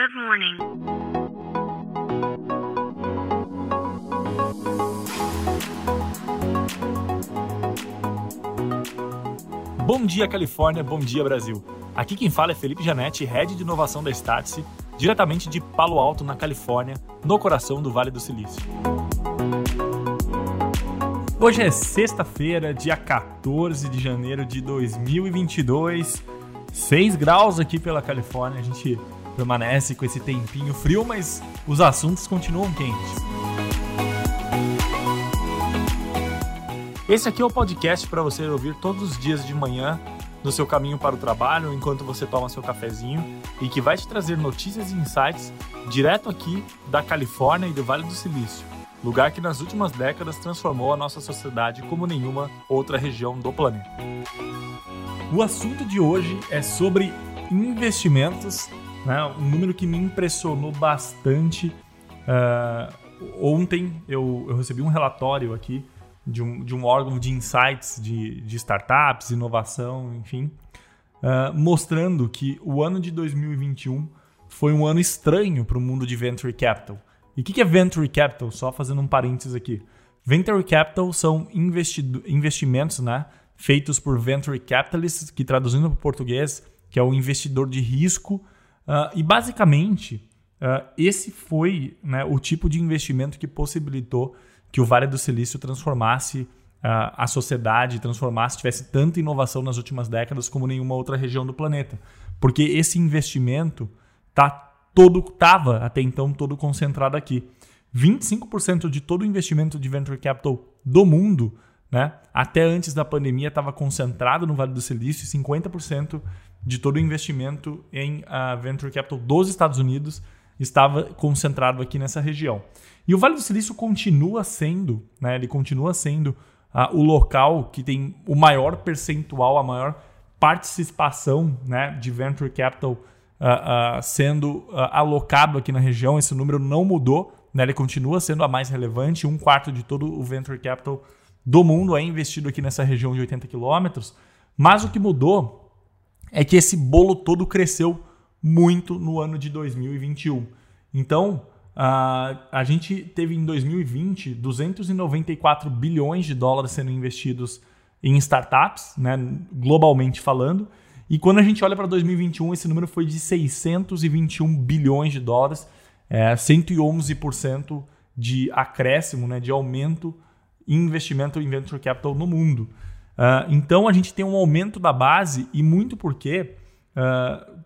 Good morning. Bom dia, Califórnia. Bom dia, Brasil. Aqui quem fala é Felipe Janetti, Head de Inovação da Startse, diretamente de Palo Alto, na Califórnia, no coração do Vale do Silício. Hoje é sexta-feira, dia 14 de janeiro de 2022. 6 graus aqui pela Califórnia. A gente permanece com esse tempinho frio, mas os assuntos continuam quentes. Esse aqui é o podcast para você ouvir todos os dias de manhã no seu caminho para o trabalho, enquanto você toma seu cafezinho e que vai te trazer notícias e insights direto aqui da Califórnia e do Vale do Silício, lugar que nas últimas décadas transformou a nossa sociedade como nenhuma outra região do planeta. O assunto de hoje é sobre investimentos, né? um número que me impressionou bastante. Uh, ontem eu, eu, recebi um relatório aqui de um, de um órgão de insights de, de startups, inovação, enfim, uh, mostrando que o ano de 2021 foi um ano estranho para o mundo de venture capital. E o que, que é venture capital? Só fazendo um parênteses aqui. Venture capital são investimentos, né? feitos por venture capitalists, que traduzindo para o português, que é o investidor de risco. Uh, e basicamente, uh, esse foi né, o tipo de investimento que possibilitou que o Vale do Silício transformasse uh, a sociedade, transformasse, tivesse tanta inovação nas últimas décadas como nenhuma outra região do planeta. Porque esse investimento tá todo estava até então todo concentrado aqui. 25% de todo o investimento de venture capital do mundo né? Até antes da pandemia estava concentrado no Vale do Silício 50% de todo o investimento em uh, venture capital dos Estados Unidos estava concentrado aqui nessa região. E o Vale do Silício continua sendo, né, ele continua sendo uh, o local que tem o maior percentual, a maior participação né, de venture capital uh, sendo alocado aqui na região. Esse número não mudou, né, ele continua sendo a mais relevante, um quarto de todo o venture capital do mundo é investido aqui nessa região de 80 quilômetros, mas o que mudou é que esse bolo todo cresceu muito no ano de 2021. Então, a, a gente teve em 2020 294 bilhões de dólares sendo investidos em startups, né, globalmente falando. E quando a gente olha para 2021, esse número foi de 621 bilhões de dólares, é, 111% de acréscimo, né, de aumento investimento em venture capital no mundo. Uh, então a gente tem um aumento da base e muito porque uh,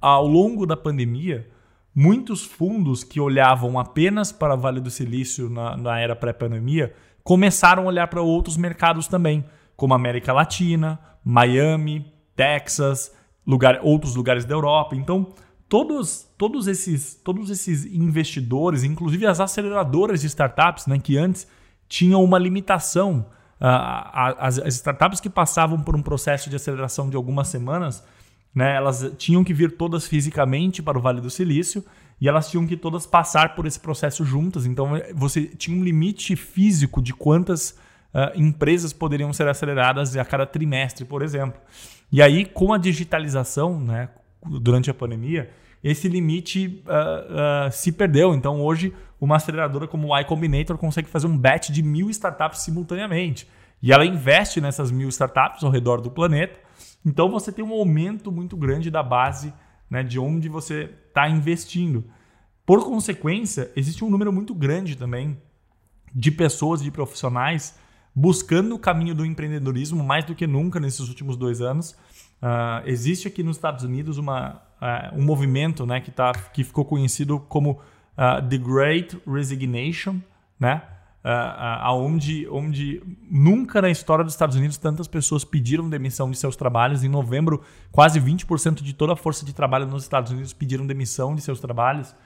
ao longo da pandemia muitos fundos que olhavam apenas para Vale do Silício na, na era pré-pandemia começaram a olhar para outros mercados também, como América Latina, Miami, Texas, lugar, outros lugares da Europa. Então todos, todos, esses, todos esses investidores, inclusive as aceleradoras de startups, né, que antes tinham uma limitação. Uh, as, as, startups que passavam por um processo de aceleração de algumas semanas, né, elas tinham que vir todas fisicamente para o Vale do Silício e elas tinham que todas passar por esse processo juntas. Então você tinha um limite físico de quantas uh, empresas poderiam ser aceleradas a cada trimestre, por exemplo. E aí, com a digitalização, né, durante a pandemia, esse limite uh, uh, se perdeu. Então, hoje, uma aceleradora como o Y Combinator consegue fazer um batch de mil startups simultaneamente. E ela investe nessas mil startups ao redor do planeta. Então, você tem um aumento muito grande da base né, de onde você está investindo. Por consequência, existe um número muito grande também de pessoas, de profissionais, buscando o caminho do empreendedorismo mais do que nunca nesses últimos dois anos. Uh, existe aqui nos Estados Unidos uma, uh, um movimento né, que, tá, que ficou conhecido como uh, The Great Resignation, né? Uh, onde, onde nunca na história dos Estados Unidos tantas pessoas pediram demissão de seus trabalhos. Em novembro, quase 20% de toda a força de trabalho nos Estados Unidos pediram demissão de seus trabalhos.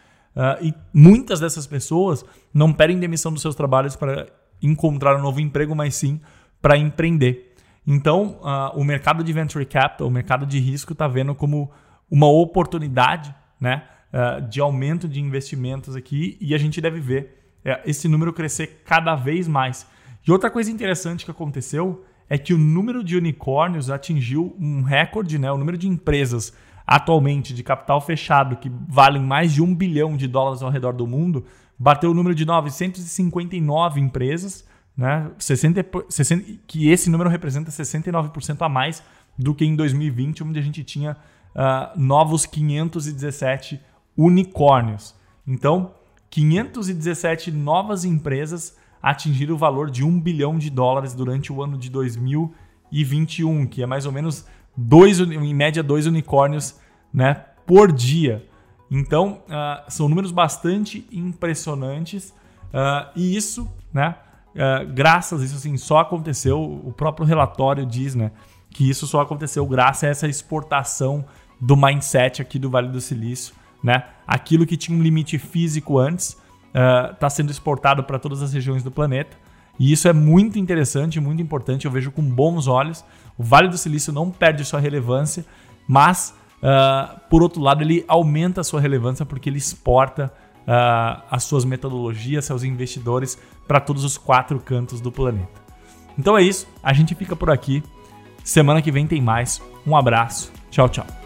E muitas dessas pessoas não pedem demissão dos seus trabalhos para encontrar um novo emprego, mas sim para empreender. Então, uh, o mercado de venture capital, o mercado de risco, está vendo como uma oportunidade né, uh, de aumento de investimentos aqui e a gente deve ver uh, esse número crescer cada vez mais. E outra coisa interessante que aconteceu é que o número de unicórnios atingiu um recorde, né, o número de empresas atualmente de capital fechado, que valem mais de um bilhão de dólares ao redor do mundo, bateu o número de 959 empresas, né? 60, 60, que esse número representa 69% a mais do que em 2020, onde a gente tinha uh, novos 517 unicórnios. Então, 517 novas empresas atingiram o valor de 1 bilhão de dólares durante o ano de 2021, que é mais ou menos dois, em média dois unicórnios né, por dia. Então, uh, são números bastante impressionantes uh, e isso, né, uh, graças a isso, assim, só aconteceu, o próprio relatório diz né, que isso só aconteceu graças a essa exportação do mindset aqui do Vale do Silício. Né? Aquilo que tinha um limite físico antes está sendo exportado para todas as regiões do planeta. E isso é muito interessante, muito importante. Eu vejo com bons olhos. O Vale do Silício não perde sua relevância, mas Uh, por outro lado, ele aumenta a sua relevância porque ele exporta uh, as suas metodologias, seus investidores para todos os quatro cantos do planeta. Então é isso, a gente fica por aqui. Semana que vem tem mais. Um abraço, tchau, tchau.